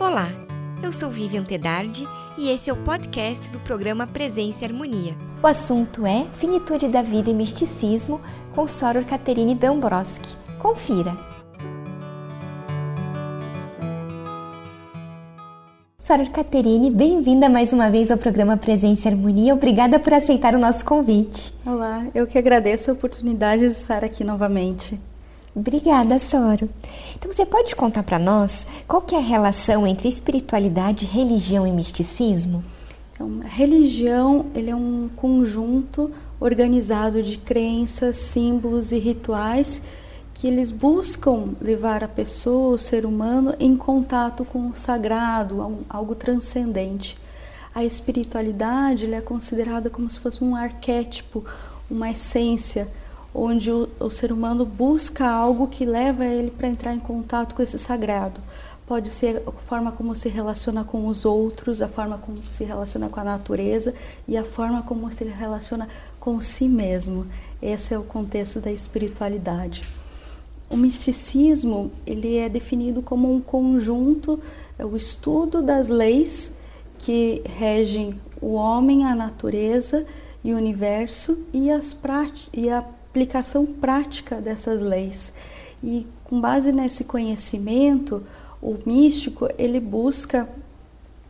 Olá, eu sou Vivian Tedardi e esse é o podcast do programa Presença e Harmonia. O assunto é Finitude da Vida e Misticismo com Soror Caterine Dombrowski. Confira! Soror Caterine, bem-vinda mais uma vez ao programa Presença e Harmonia. Obrigada por aceitar o nosso convite. Olá, eu que agradeço a oportunidade de estar aqui novamente. Obrigada, Soro. Então você pode contar para nós qual que é a relação entre espiritualidade, religião e misticismo? Então, religião ele é um conjunto organizado de crenças, símbolos e rituais que eles buscam levar a pessoa, o ser humano, em contato com o sagrado, algo transcendente. A espiritualidade é considerada como se fosse um arquétipo, uma essência, onde o, o ser humano busca algo que leva ele para entrar em contato com esse sagrado. Pode ser a forma como se relaciona com os outros, a forma como se relaciona com a natureza e a forma como se relaciona com si mesmo. Esse é o contexto da espiritualidade. O misticismo ele é definido como um conjunto, é o estudo das leis que regem o homem, a natureza e o universo e, as e a aplicação prática dessas leis. E com base nesse conhecimento, o místico ele busca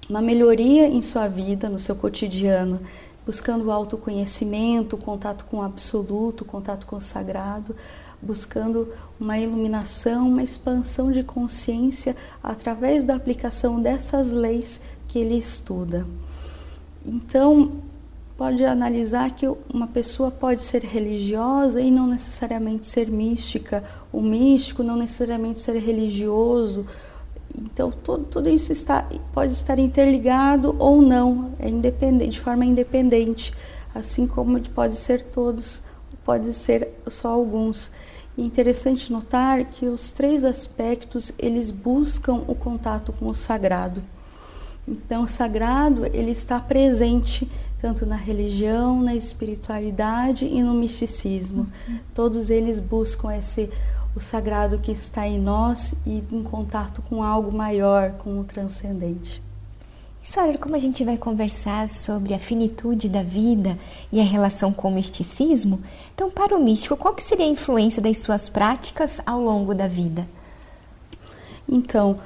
uma melhoria em sua vida, no seu cotidiano, buscando o autoconhecimento, contato com o absoluto, contato com o sagrado, buscando uma iluminação, uma expansão de consciência através da aplicação dessas leis que ele estuda. Então, pode analisar que uma pessoa pode ser religiosa e não necessariamente ser mística, o místico não necessariamente ser religioso. Então, tudo, tudo isso está, pode estar interligado ou não, é independente, de forma independente, assim como pode ser todos, pode ser só alguns. E interessante notar que os três aspectos eles buscam o contato com o sagrado. Então, o sagrado ele está presente tanto na religião, na espiritualidade e no misticismo. Uhum. Todos eles buscam esse o sagrado que está em nós e em contato com algo maior, com o transcendente. Sora, como a gente vai conversar sobre a finitude da vida e a relação com o misticismo, então para o místico, qual que seria a influência das suas práticas ao longo da vida? Então,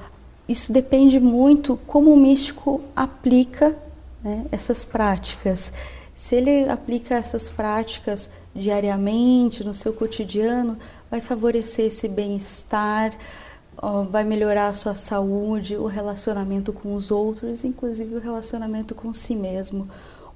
isso depende muito como o místico aplica né, essas práticas. Se ele aplica essas práticas diariamente, no seu cotidiano, vai favorecer esse bem-estar, vai melhorar a sua saúde, o relacionamento com os outros, inclusive o relacionamento com si mesmo.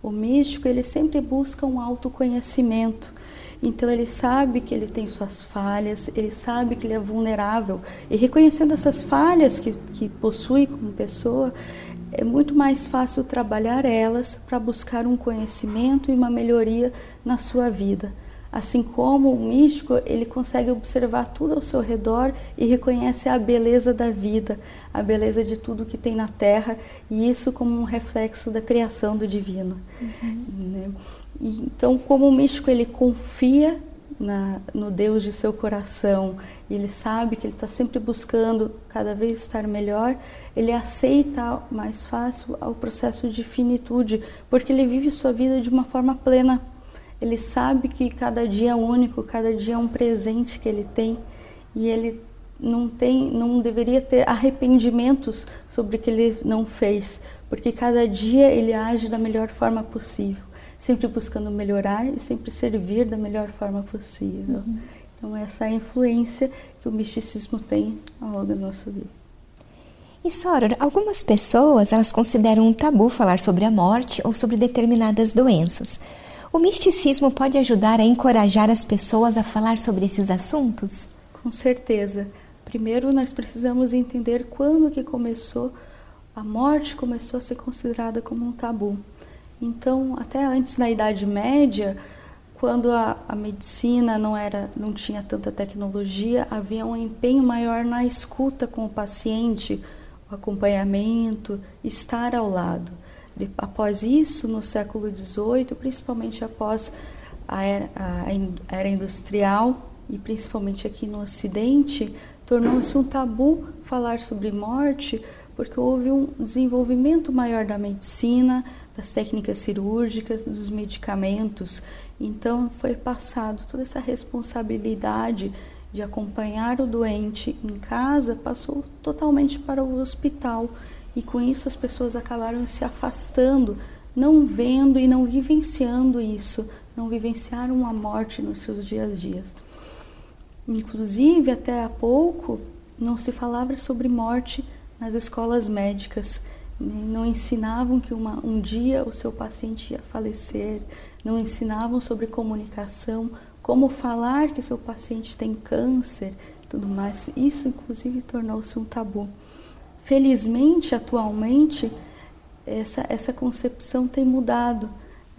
O místico, ele sempre busca um autoconhecimento. Então ele sabe que ele tem suas falhas, ele sabe que ele é vulnerável. E reconhecendo essas falhas que, que possui como pessoa, é muito mais fácil trabalhar elas para buscar um conhecimento e uma melhoria na sua vida. Assim como o místico, ele consegue observar tudo ao seu redor e reconhece a beleza da vida, a beleza de tudo que tem na Terra, e isso como um reflexo da criação do divino. Uhum. Né? E, então, como o místico ele confia na, no Deus de seu coração, e ele sabe que ele está sempre buscando cada vez estar melhor, ele aceita mais fácil o processo de finitude, porque ele vive sua vida de uma forma plena. Ele sabe que cada dia é único, cada dia é um presente que ele tem, e ele não tem, não deveria ter arrependimentos sobre o que ele não fez, porque cada dia ele age da melhor forma possível sempre buscando melhorar e sempre servir da melhor forma possível. Uhum. Então, essa é a influência que o misticismo tem ao longo da nossa vida. E Sora, algumas pessoas elas consideram um tabu falar sobre a morte ou sobre determinadas doenças. O misticismo pode ajudar a encorajar as pessoas a falar sobre esses assuntos? Com certeza. Primeiro, nós precisamos entender quando que começou a morte começou a ser considerada como um tabu. Então, até antes na Idade Média, quando a, a, medicina não era, não tinha tanta tecnologia, havia um empenho maior na escuta com o paciente, o acompanhamento, estar ao lado. Após isso, no século XVIII, principalmente após a era, a era industrial e principalmente aqui no Ocidente, tornou-se um tabu falar sobre morte porque houve um desenvolvimento maior da medicina, das técnicas cirúrgicas, dos medicamentos. Então foi passado toda essa responsabilidade de acompanhar o doente em casa passou totalmente para o hospital e com isso as pessoas acabaram se afastando, não vendo e não vivenciando isso, não vivenciaram a morte nos seus dias a dias. Inclusive, até há pouco, não se falava sobre morte nas escolas médicas. Né? Não ensinavam que uma, um dia o seu paciente ia falecer, não ensinavam sobre comunicação, como falar que seu paciente tem câncer, tudo mais. Isso, inclusive, tornou-se um tabu. Felizmente, atualmente, essa, essa concepção tem mudado.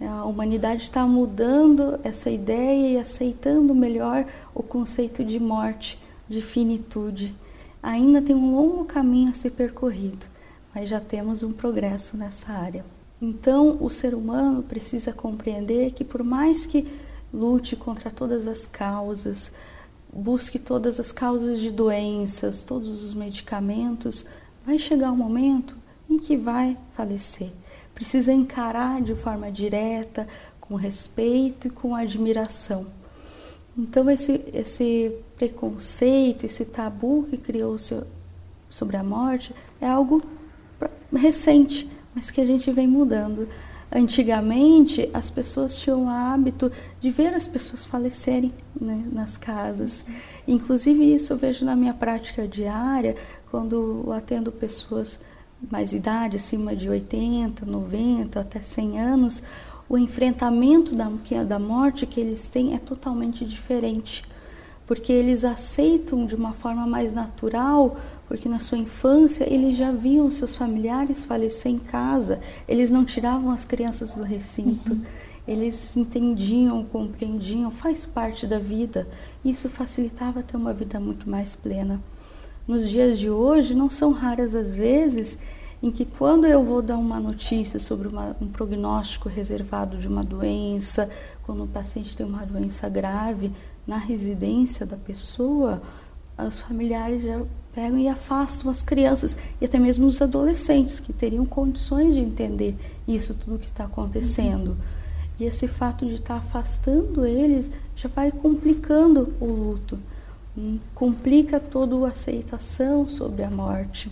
A humanidade está mudando essa ideia e aceitando melhor o conceito de morte, de finitude. Ainda tem um longo caminho a ser percorrido, mas já temos um progresso nessa área. Então, o ser humano precisa compreender que, por mais que lute contra todas as causas, busque todas as causas de doenças, todos os medicamentos, vai chegar um momento em que vai falecer precisa encarar de forma direta, com respeito e com admiração. Então, esse, esse preconceito, esse tabu que criou-se sobre a morte é algo recente, mas que a gente vem mudando. Antigamente, as pessoas tinham o hábito de ver as pessoas falecerem né, nas casas. Inclusive, isso eu vejo na minha prática diária, quando atendo pessoas mais idade, acima de 80, 90, até 100 anos, o enfrentamento da, da morte que eles têm é totalmente diferente. Porque eles aceitam de uma forma mais natural, porque na sua infância eles já viam seus familiares falecer em casa, eles não tiravam as crianças do recinto. Uhum. Eles entendiam, compreendiam, faz parte da vida. Isso facilitava ter uma vida muito mais plena nos dias de hoje não são raras as vezes em que quando eu vou dar uma notícia sobre uma, um prognóstico reservado de uma doença, quando o paciente tem uma doença grave na residência da pessoa, os familiares já pegam e afastam as crianças e até mesmo os adolescentes que teriam condições de entender isso tudo que está acontecendo. Uhum. E esse fato de estar tá afastando eles já vai complicando o luto complica toda a aceitação sobre a morte,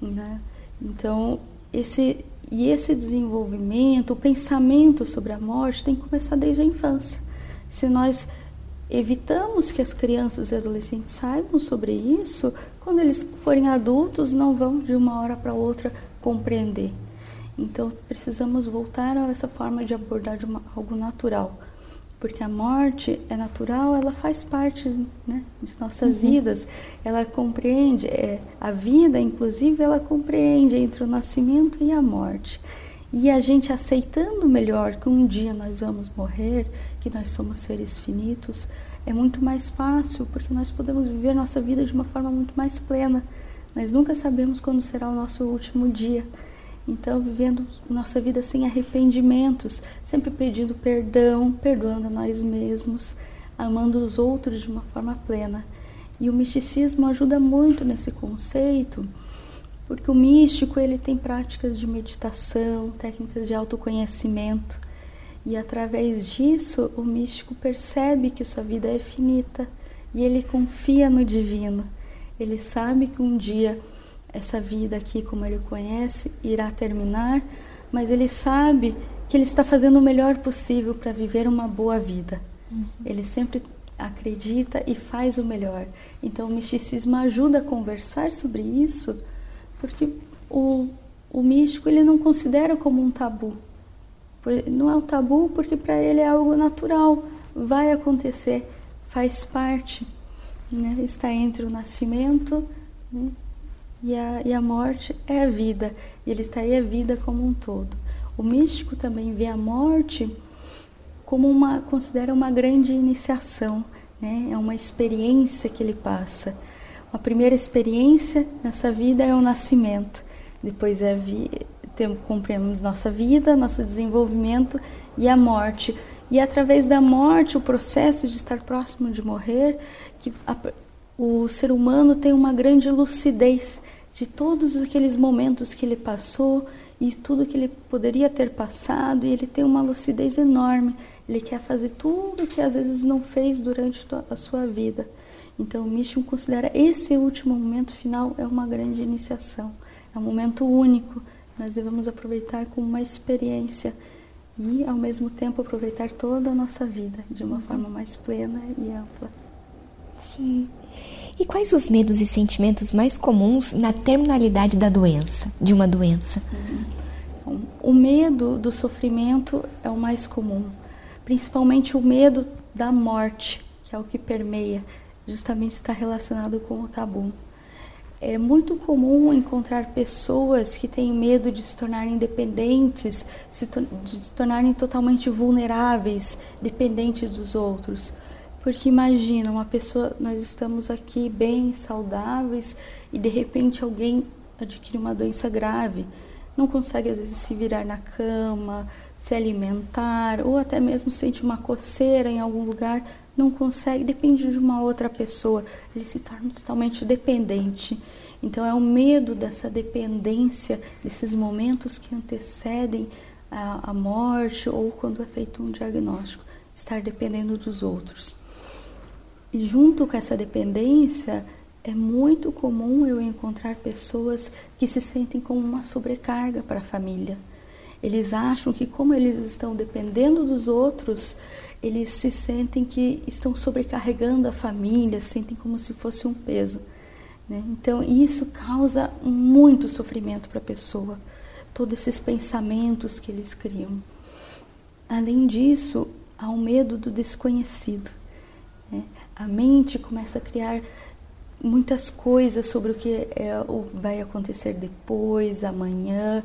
né? Então, esse e esse desenvolvimento, o pensamento sobre a morte tem que começar desde a infância. Se nós evitamos que as crianças e adolescentes saibam sobre isso, quando eles forem adultos, não vão de uma hora para outra compreender. Então, precisamos voltar a essa forma de abordar de uma, algo natural porque a morte é natural, ela faz parte né, de nossas uhum. vidas, ela compreende, é, a vida, inclusive, ela compreende entre o nascimento e a morte. E a gente aceitando melhor que um dia nós vamos morrer, que nós somos seres finitos, é muito mais fácil, porque nós podemos viver nossa vida de uma forma muito mais plena. Nós nunca sabemos quando será o nosso último dia. Então, vivendo nossa vida sem arrependimentos, sempre pedindo perdão, perdoando a nós mesmos, amando os outros de uma forma plena. E o misticismo ajuda muito nesse conceito, porque o místico ele tem práticas de meditação, técnicas de autoconhecimento, e através disso o místico percebe que sua vida é finita e ele confia no divino. Ele sabe que um dia essa vida aqui como ele conhece irá terminar, mas ele sabe que ele está fazendo o melhor possível para viver uma boa vida. Uhum. Ele sempre acredita e faz o melhor. Então o misticismo ajuda a conversar sobre isso, porque o, o místico ele não considera como um tabu. Não é um tabu porque para ele é algo natural, vai acontecer, faz parte. Né? Está entre o nascimento né? E a, e a morte é a vida, e ele está aí a vida como um todo. O místico também vê a morte como uma, considera uma grande iniciação, né? é uma experiência que ele passa. A primeira experiência nessa vida é o nascimento, depois é vi, temos, cumprimos nossa vida, nosso desenvolvimento e a morte. E através da morte, o processo de estar próximo de morrer, que a, o ser humano tem uma grande lucidez de todos aqueles momentos que ele passou e tudo que ele poderia ter passado, e ele tem uma lucidez enorme. Ele quer fazer tudo que às vezes não fez durante a sua vida. Então, o Mishim considera esse último momento final é uma grande iniciação, é um momento único. Nós devemos aproveitar como uma experiência e, ao mesmo tempo, aproveitar toda a nossa vida de uma forma mais plena e ampla. Sim. E quais os medos e sentimentos mais comuns na terminalidade da doença, de uma doença? Uhum. O medo do sofrimento é o mais comum, principalmente o medo da morte, que é o que permeia, justamente está relacionado com o tabu. É muito comum encontrar pessoas que têm medo de se tornarem independentes, de se tornarem totalmente vulneráveis, dependentes dos outros. Porque imagina, uma pessoa, nós estamos aqui bem saudáveis e de repente alguém adquire uma doença grave, não consegue às vezes se virar na cama, se alimentar, ou até mesmo sente uma coceira em algum lugar, não consegue, depende de uma outra pessoa, ele se torna totalmente dependente. Então é o medo dessa dependência, desses momentos que antecedem a, a morte ou quando é feito um diagnóstico, estar dependendo dos outros. E junto com essa dependência, é muito comum eu encontrar pessoas que se sentem como uma sobrecarga para a família. Eles acham que, como eles estão dependendo dos outros, eles se sentem que estão sobrecarregando a família, sentem como se fosse um peso. Né? Então, isso causa muito sofrimento para a pessoa, todos esses pensamentos que eles criam. Além disso, há o medo do desconhecido a mente começa a criar muitas coisas sobre o que é, vai acontecer depois, amanhã.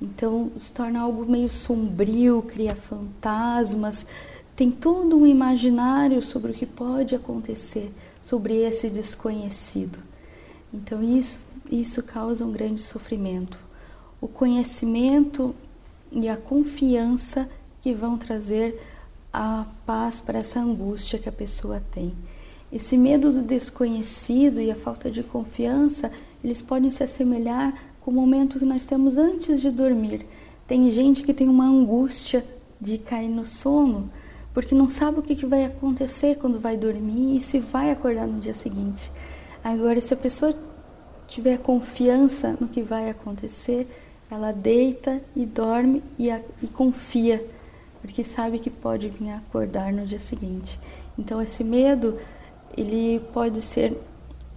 Então se torna algo meio sombrio, cria fantasmas, tem todo um imaginário sobre o que pode acontecer, sobre esse desconhecido. Então isso, isso causa um grande sofrimento. O conhecimento e a confiança que vão trazer a paz para essa angústia que a pessoa tem. Esse medo do desconhecido e a falta de confiança, eles podem se assemelhar com o momento que nós temos antes de dormir. Tem gente que tem uma angústia de cair no sono, porque não sabe o que vai acontecer quando vai dormir e se vai acordar no dia seguinte. Agora, se a pessoa tiver confiança no que vai acontecer, ela deita e dorme e, a, e confia, porque sabe que pode vir acordar no dia seguinte. Então, esse medo ele pode ser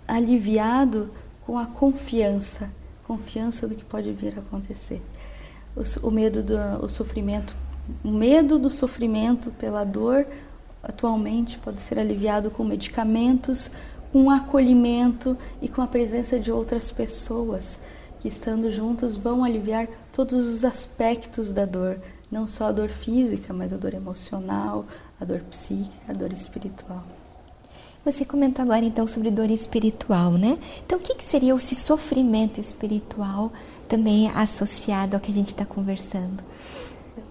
aliviado com a confiança, confiança do que pode vir a acontecer. O, o medo do o sofrimento, o medo do sofrimento pela dor atualmente pode ser aliviado com medicamentos, com acolhimento e com a presença de outras pessoas que estando juntos vão aliviar todos os aspectos da dor, não só a dor física, mas a dor emocional, a dor psíquica, a dor espiritual. Você comentou agora então sobre dor espiritual, né? Então, o que, que seria esse sofrimento espiritual também associado ao que a gente está conversando?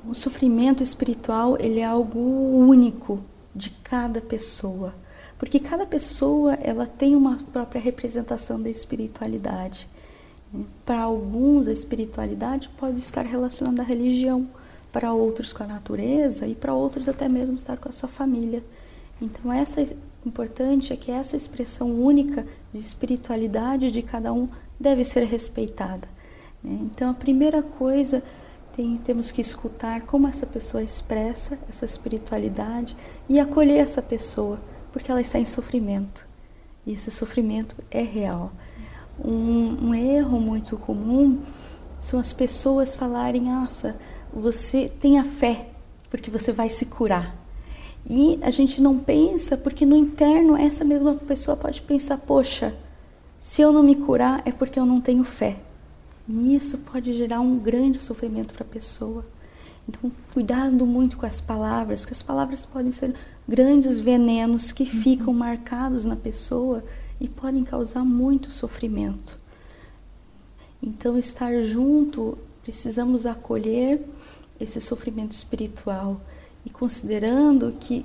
O sofrimento espiritual ele é algo único de cada pessoa, porque cada pessoa ela tem uma própria representação da espiritualidade. Para alguns a espiritualidade pode estar relacionada à religião, para outros com a natureza e para outros até mesmo estar com a sua família. Então essa importante é que essa expressão única de espiritualidade de cada um deve ser respeitada. Né? Então, a primeira coisa tem, temos que escutar como essa pessoa expressa essa espiritualidade e acolher essa pessoa, porque ela está em sofrimento. E esse sofrimento é real. Um, um erro muito comum são as pessoas falarem: nossa, você tenha fé, porque você vai se curar. E a gente não pensa porque no interno essa mesma pessoa pode pensar: poxa, se eu não me curar é porque eu não tenho fé. E isso pode gerar um grande sofrimento para a pessoa. Então, cuidado muito com as palavras, que as palavras podem ser grandes venenos que uhum. ficam marcados na pessoa e podem causar muito sofrimento. Então, estar junto, precisamos acolher esse sofrimento espiritual e considerando que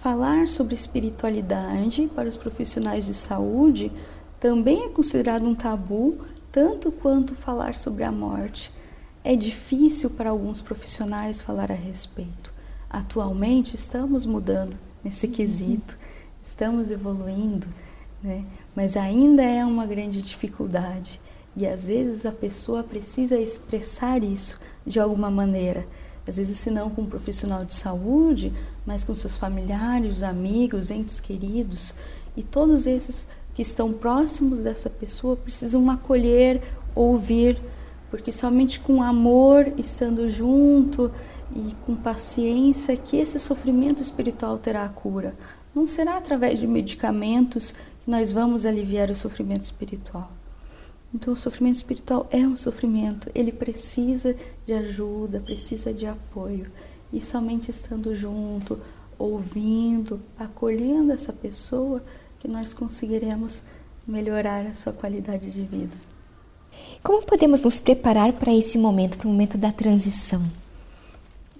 falar sobre espiritualidade para os profissionais de saúde também é considerado um tabu tanto quanto falar sobre a morte. É difícil para alguns profissionais falar a respeito. Atualmente estamos mudando nesse uhum. quesito, estamos evoluindo, né? mas ainda é uma grande dificuldade. E às vezes a pessoa precisa expressar isso de alguma maneira. Às vezes, se não com um profissional de saúde, mas com seus familiares, amigos, entes queridos. E todos esses que estão próximos dessa pessoa precisam acolher, ouvir, porque somente com amor, estando junto e com paciência, que esse sofrimento espiritual terá a cura. Não será através de medicamentos que nós vamos aliviar o sofrimento espiritual. Então, o sofrimento espiritual é um sofrimento, ele precisa de ajuda, precisa de apoio. E somente estando junto, ouvindo, acolhendo essa pessoa, que nós conseguiremos melhorar a sua qualidade de vida. Como podemos nos preparar para esse momento, para o momento da transição?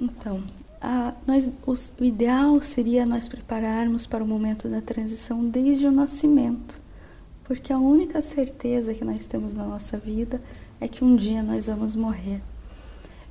Então, a, nós, o ideal seria nós prepararmos para o momento da transição desde o nascimento, porque a única certeza que nós temos na nossa vida é que um dia nós vamos morrer.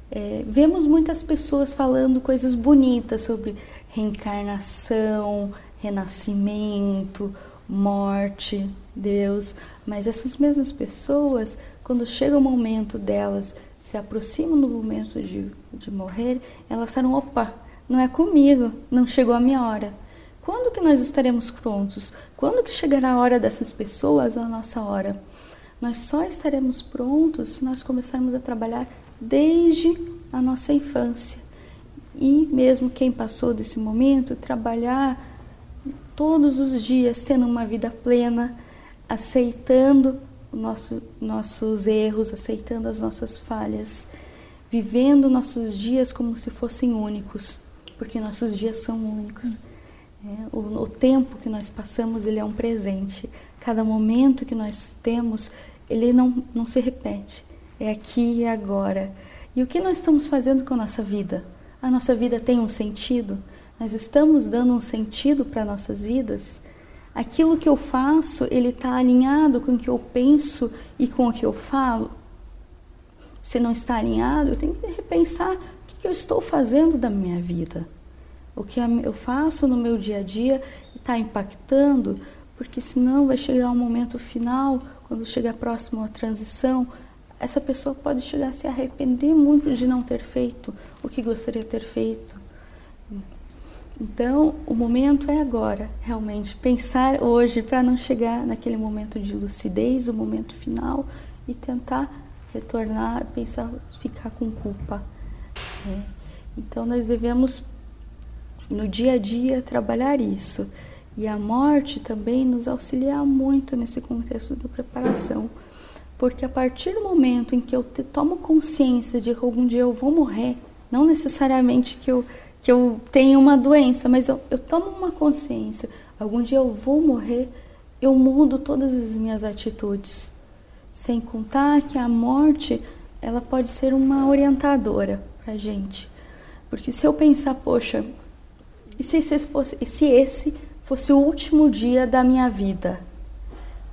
É, vemos muitas pessoas falando coisas bonitas sobre reencarnação, renascimento, morte, Deus, mas essas mesmas pessoas, quando chega o momento delas se aproximam do momento de, de morrer, elas disseram: opa, não é comigo, não chegou a minha hora. Quando que nós estaremos prontos? Quando que chegará a hora dessas pessoas, a nossa hora? Nós só estaremos prontos se nós começarmos a trabalhar desde a nossa infância. E mesmo quem passou desse momento, trabalhar todos os dias tendo uma vida plena, aceitando nosso, nossos erros, aceitando as nossas falhas, vivendo nossos dias como se fossem únicos, porque nossos dias são únicos. É, o, o tempo que nós passamos ele é um presente. Cada momento que nós temos ele não, não se repete. É aqui e agora. E o que nós estamos fazendo com a nossa vida? A nossa vida tem um sentido? Nós estamos dando um sentido para nossas vidas? aquilo que eu faço, ele está alinhado com o que eu penso e com o que eu falo? Se não está alinhado, eu tenho que repensar o que, eu estou fazendo da minha vida. O que eu faço no meu dia a dia está impactando, porque senão vai chegar um momento final, quando chegar próximo à transição, essa pessoa pode chegar a se arrepender muito de não ter feito o que gostaria de ter feito. Então, o momento é agora, realmente. Pensar hoje para não chegar naquele momento de lucidez, o momento final, e tentar retornar, pensar, ficar com culpa. Né? Então, nós devemos, no dia a dia, trabalhar isso. E a morte também nos auxiliar muito nesse contexto de preparação. Porque a partir do momento em que eu tomo consciência de que algum dia eu vou morrer, não necessariamente que eu que eu tenho uma doença, mas eu, eu tomo uma consciência, algum dia eu vou morrer, eu mudo todas as minhas atitudes. Sem contar que a morte, ela pode ser uma orientadora para gente. Porque se eu pensar, poxa, e se esse fosse, e se esse fosse o último dia da minha vida?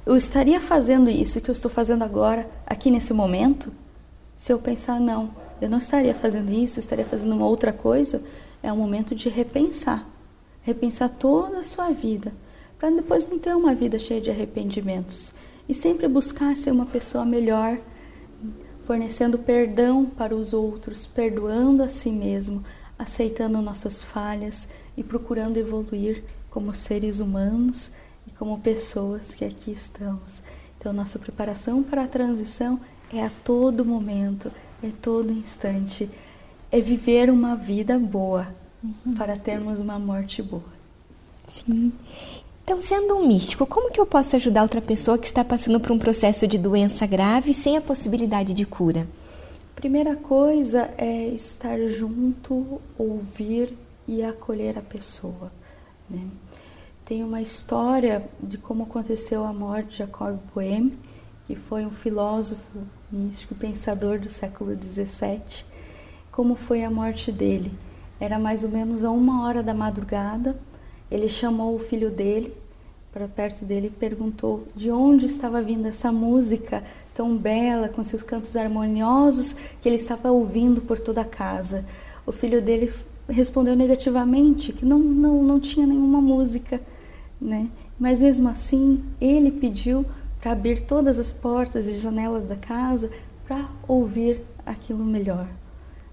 Eu estaria fazendo isso que eu estou fazendo agora, aqui nesse momento? Se eu pensar, não, eu não estaria fazendo isso, estaria fazendo uma outra coisa, é um momento de repensar, repensar toda a sua vida, para depois não ter uma vida cheia de arrependimentos e sempre buscar ser uma pessoa melhor, fornecendo perdão para os outros, perdoando a si mesmo, aceitando nossas falhas e procurando evoluir como seres humanos e como pessoas que aqui estamos. Então, nossa preparação para a transição é a todo momento, é todo instante é viver uma vida boa uhum. para termos uma morte boa. Sim. Então, sendo um místico, como que eu posso ajudar outra pessoa que está passando por um processo de doença grave sem a possibilidade de cura? Primeira coisa é estar junto, ouvir e acolher a pessoa. Né? Tem uma história de como aconteceu a morte de Jacob Boehme, que foi um filósofo místico, pensador do século XVII, como foi a morte dele. Era mais ou menos a uma hora da madrugada. Ele chamou o filho dele para perto dele e perguntou de onde estava vindo essa música tão bela, com seus cantos harmoniosos que ele estava ouvindo por toda a casa. O filho dele respondeu negativamente que não, não, não tinha nenhuma música, né? Mas mesmo assim, ele pediu para abrir todas as portas e janelas da casa para ouvir aquilo melhor.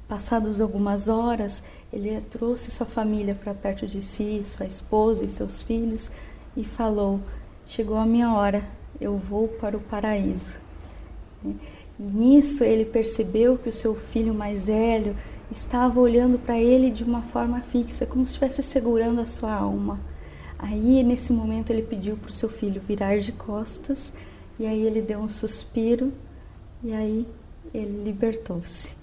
Passados algumas horas, ele trouxe sua família para perto de si, sua esposa e seus filhos, e falou: Chegou a minha hora, eu vou para o paraíso. E nisso ele percebeu que o seu filho mais velho estava olhando para ele de uma forma fixa, como se estivesse segurando a sua alma. Aí, nesse momento, ele pediu para o seu filho virar de costas, e aí ele deu um suspiro, e aí ele libertou-se.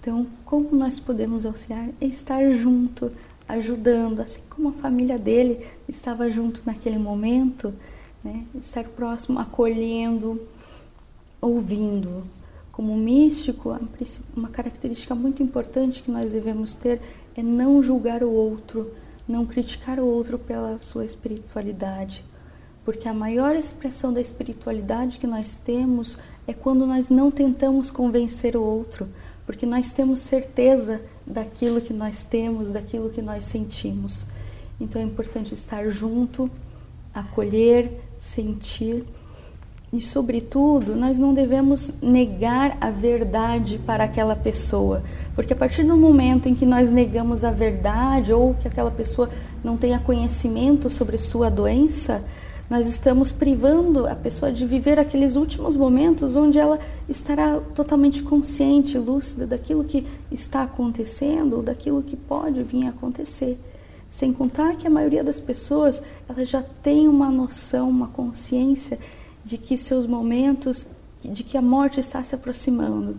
Então, como nós podemos auxiliar? É estar junto, ajudando, assim como a família dele estava junto naquele momento, né? estar próximo, acolhendo, ouvindo. Como místico, uma característica muito importante que nós devemos ter é não julgar o outro, não criticar o outro pela sua espiritualidade. Porque a maior expressão da espiritualidade que nós temos é quando nós não tentamos convencer o outro, porque nós temos certeza daquilo que nós temos, daquilo que nós sentimos. Então é importante estar junto, acolher, sentir. E, sobretudo, nós não devemos negar a verdade para aquela pessoa, porque a partir do momento em que nós negamos a verdade ou que aquela pessoa não tenha conhecimento sobre sua doença, nós estamos privando a pessoa de viver aqueles últimos momentos onde ela estará totalmente consciente, lúcida daquilo que está acontecendo ou daquilo que pode vir a acontecer. Sem contar que a maioria das pessoas ela já tem uma noção, uma consciência de que seus momentos, de que a morte está se aproximando.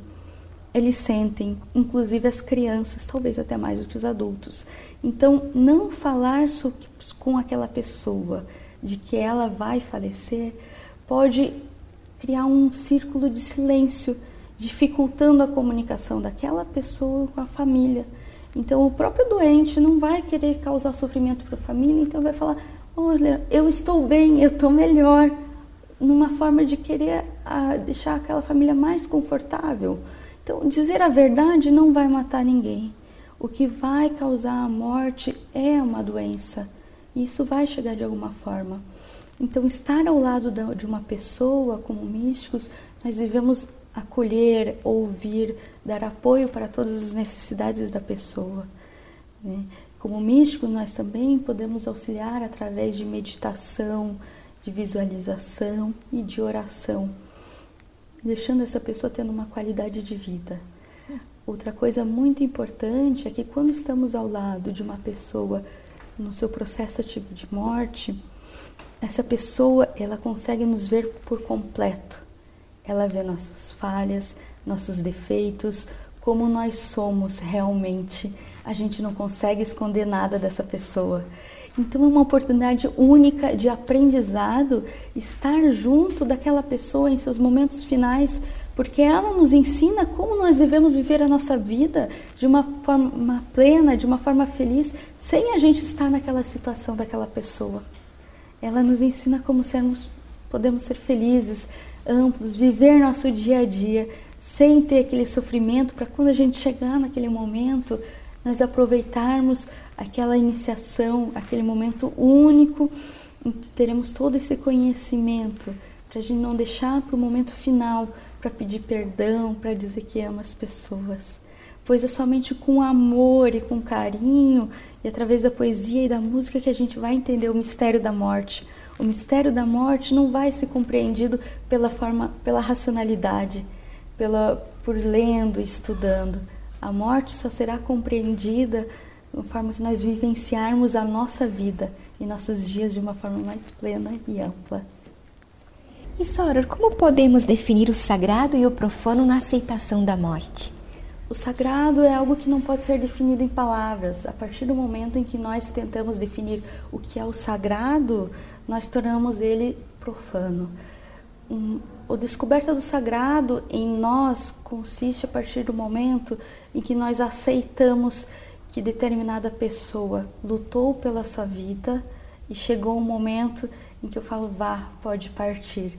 Eles sentem, inclusive as crianças, talvez até mais do que os adultos. Então, não falar com aquela pessoa de que ela vai falecer, pode criar um círculo de silêncio, dificultando a comunicação daquela pessoa com a família. Então, o próprio doente não vai querer causar sofrimento para a família, então vai falar: Olha, eu estou bem, eu estou melhor, numa forma de querer ah, deixar aquela família mais confortável. Então, dizer a verdade não vai matar ninguém. O que vai causar a morte é uma doença. Isso vai chegar de alguma forma. Então, estar ao lado de uma pessoa como místicos, nós devemos acolher, ouvir, dar apoio para todas as necessidades da pessoa. Né? Como místico, nós também podemos auxiliar através de meditação, de visualização e de oração, deixando essa pessoa tendo uma qualidade de vida. Outra coisa muito importante é que quando estamos ao lado de uma pessoa no seu processo ativo de morte, essa pessoa ela consegue nos ver por completo. Ela vê nossas falhas, nossos defeitos, como nós somos realmente. A gente não consegue esconder nada dessa pessoa. Então é uma oportunidade única de aprendizado estar junto daquela pessoa em seus momentos finais porque ela nos ensina como nós devemos viver a nossa vida de uma forma plena, de uma forma feliz, sem a gente estar naquela situação daquela pessoa. Ela nos ensina como sermos, podemos ser felizes, amplos, viver nosso dia a dia sem ter aquele sofrimento, para quando a gente chegar naquele momento, nós aproveitarmos aquela iniciação, aquele momento único, teremos todo esse conhecimento, para a gente não deixar para o momento final para pedir perdão, para dizer que ama as pessoas. Pois é somente com amor e com carinho e através da poesia e da música que a gente vai entender o mistério da morte. O mistério da morte não vai ser compreendido pela forma, pela racionalidade, pela por lendo estudando. A morte só será compreendida de forma que nós vivenciarmos a nossa vida e nossos dias de uma forma mais plena e ampla. E Soror, como podemos definir o sagrado e o profano na aceitação da morte? O sagrado é algo que não pode ser definido em palavras. A partir do momento em que nós tentamos definir o que é o sagrado, nós tornamos ele profano. Um, a descoberta do sagrado em nós consiste a partir do momento em que nós aceitamos que determinada pessoa lutou pela sua vida e chegou um momento em que eu falo, vá, pode partir.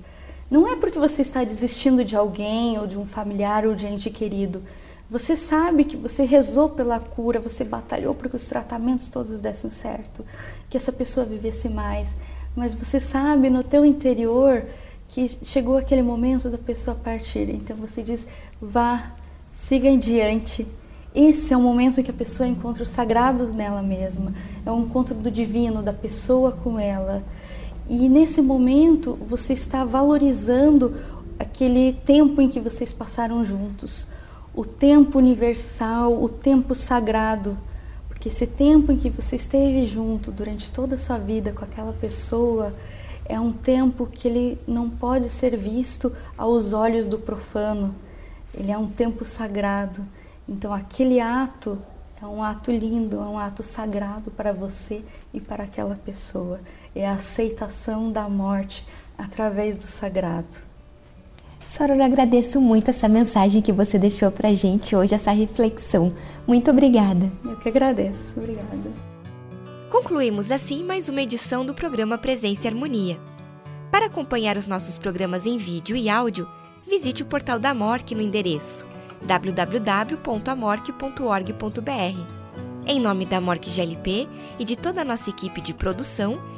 Não é porque você está desistindo de alguém ou de um familiar ou de ente querido. Você sabe que você rezou pela cura, você batalhou para que os tratamentos todos dessem certo, que essa pessoa vivesse mais, mas você sabe no teu interior que chegou aquele momento da pessoa partir. Então você diz: vá, siga em diante. Esse é o momento em que a pessoa encontra o sagrado nela mesma, é um encontro do divino, da pessoa com ela. E nesse momento você está valorizando aquele tempo em que vocês passaram juntos, o tempo universal, o tempo sagrado. Porque esse tempo em que você esteve junto durante toda a sua vida com aquela pessoa é um tempo que ele não pode ser visto aos olhos do profano. Ele é um tempo sagrado. Então aquele ato é um ato lindo, é um ato sagrado para você e para aquela pessoa é a aceitação da morte através do sagrado. Sora, eu agradeço muito essa mensagem que você deixou para a gente hoje, essa reflexão. Muito obrigada. Eu que agradeço. Obrigada. Concluímos assim mais uma edição do programa Presença e Harmonia. Para acompanhar os nossos programas em vídeo e áudio, visite o portal da MORC no endereço www.amorque.org.br. Em nome da MORC GLP e de toda a nossa equipe de produção,